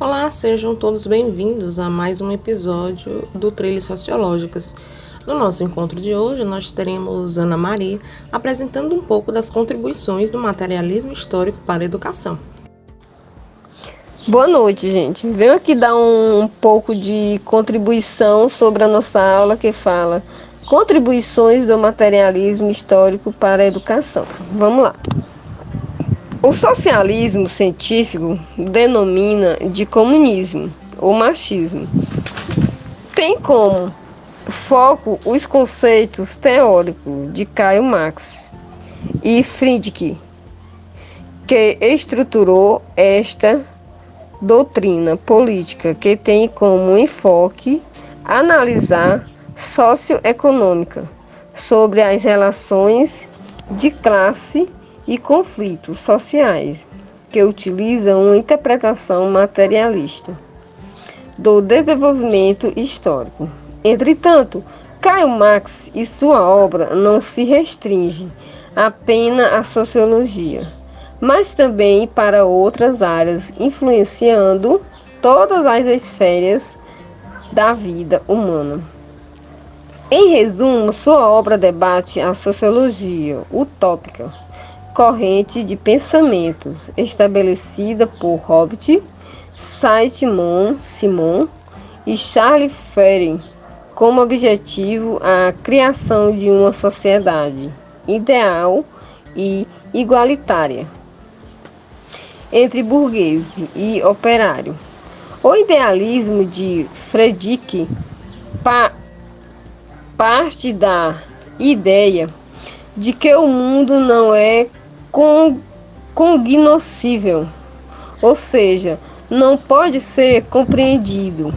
Olá, sejam todos bem-vindos a mais um episódio do Trilhas Sociológicas. No nosso encontro de hoje, nós teremos Ana Maria apresentando um pouco das contribuições do materialismo histórico para a educação. Boa noite, gente. Venho aqui dar um, um pouco de contribuição sobre a nossa aula que fala Contribuições do materialismo histórico para a educação. Vamos lá. O socialismo científico denomina de comunismo ou machismo. Tem como foco os conceitos teóricos de Caio Marx e Friedrich, que estruturou esta doutrina política que tem como enfoque analisar socioeconômica sobre as relações de classe e conflitos sociais, que utilizam uma interpretação materialista do desenvolvimento histórico. Entretanto, Caio Marx e sua obra não se restringe apenas à sociologia, mas também para outras áreas, influenciando todas as esferas da vida humana. Em resumo, sua obra debate a sociologia utópica corrente de pensamentos estabelecida por Hobbes, Saint-Simon Simon e Charles Ferry como objetivo a criação de uma sociedade ideal e igualitária entre burguês e operário. O idealismo de Friedrich pa parte da ideia de que o mundo não é cognoscível, ou seja, não pode ser compreendido.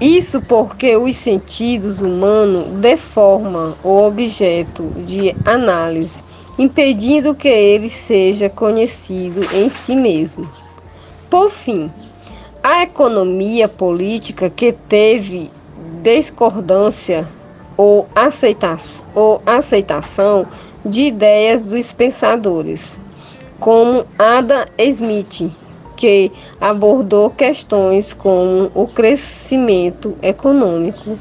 Isso porque os sentidos humanos deformam o objeto de análise, impedindo que ele seja conhecido em si mesmo. Por fim, a economia política que teve discordância ou, ou aceitação de ideias dos pensadores, como Adam Smith, que abordou questões como o crescimento econômico,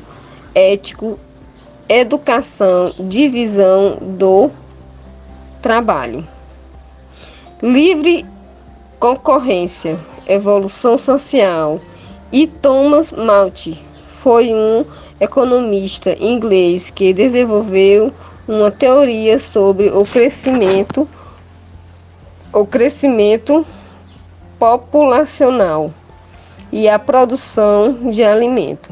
ético, educação, divisão do trabalho, livre concorrência, evolução social, e Thomas Malthus foi um economista inglês que desenvolveu uma teoria sobre o crescimento o crescimento populacional e a produção de alimento.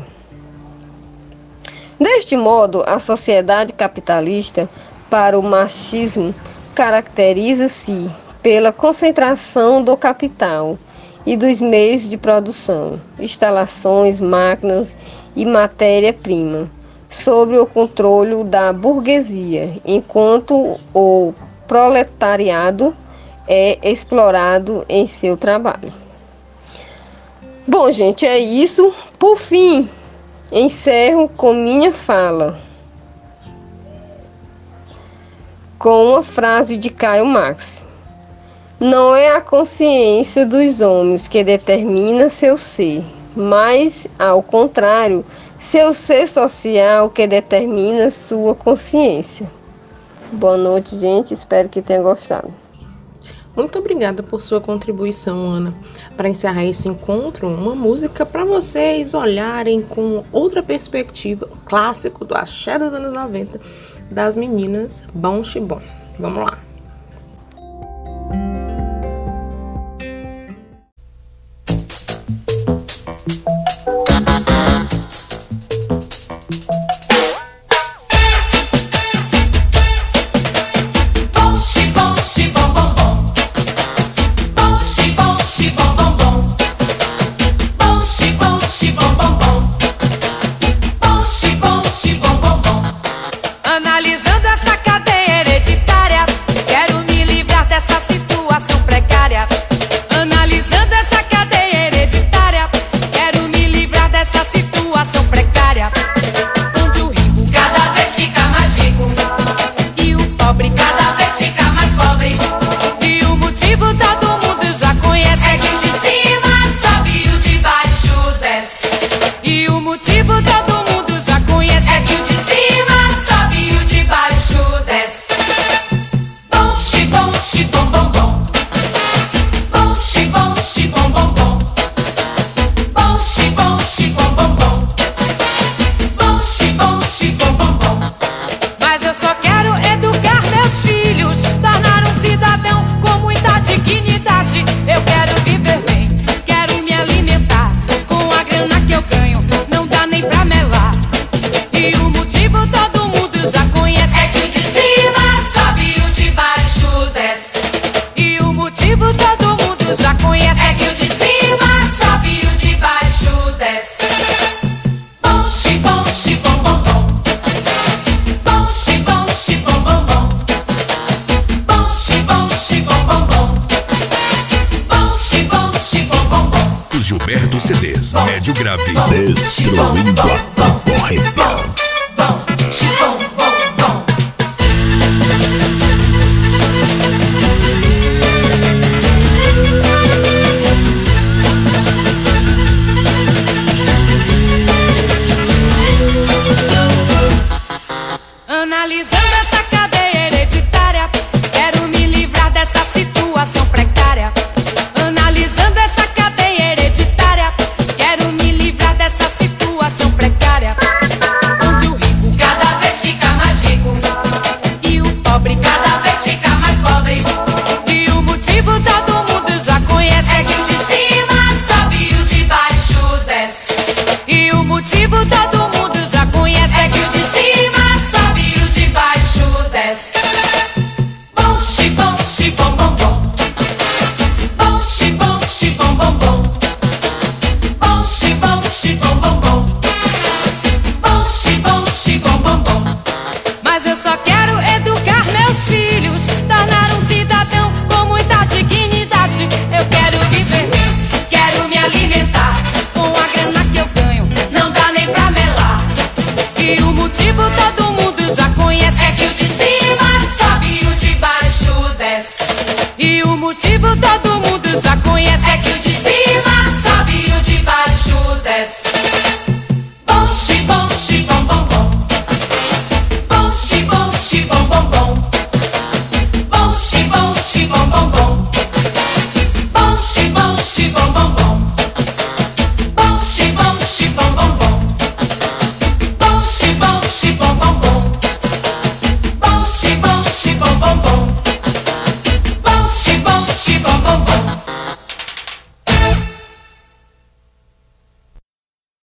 Deste modo, a sociedade capitalista para o machismo caracteriza-se pela concentração do capital e dos meios de produção, instalações, máquinas e matéria-prima sobre o controle da burguesia, enquanto o proletariado é explorado em seu trabalho. Bom, gente, é isso. Por fim, encerro com minha fala com uma frase de Caio Marx. Não é a consciência dos homens que determina seu ser, mas, ao contrário, seu ser social que determina sua consciência. Boa noite, gente. Espero que tenha gostado. Muito obrigada por sua contribuição, Ana. Para encerrar esse encontro, uma música para vocês olharem com outra perspectiva, clássico do axé dos anos 90, das meninas Bom Chibom. Vamos lá. de CDs, médio grave, destruindo a concorrência. Chifão. xibom, xibom, bom, bom. Bom, xibom, xibom, bom, bom. Mas eu só quero educar meus filhos, tornar um cidadão com muita dignidade. Eu quero viver bem, quero me alimentar. Com a grana que eu ganho, não dá nem pra melar. E o motivo todo mundo já conhece é que o de cima sobe e o de baixo desce. E o motivo todo mundo já conhece é que Yes.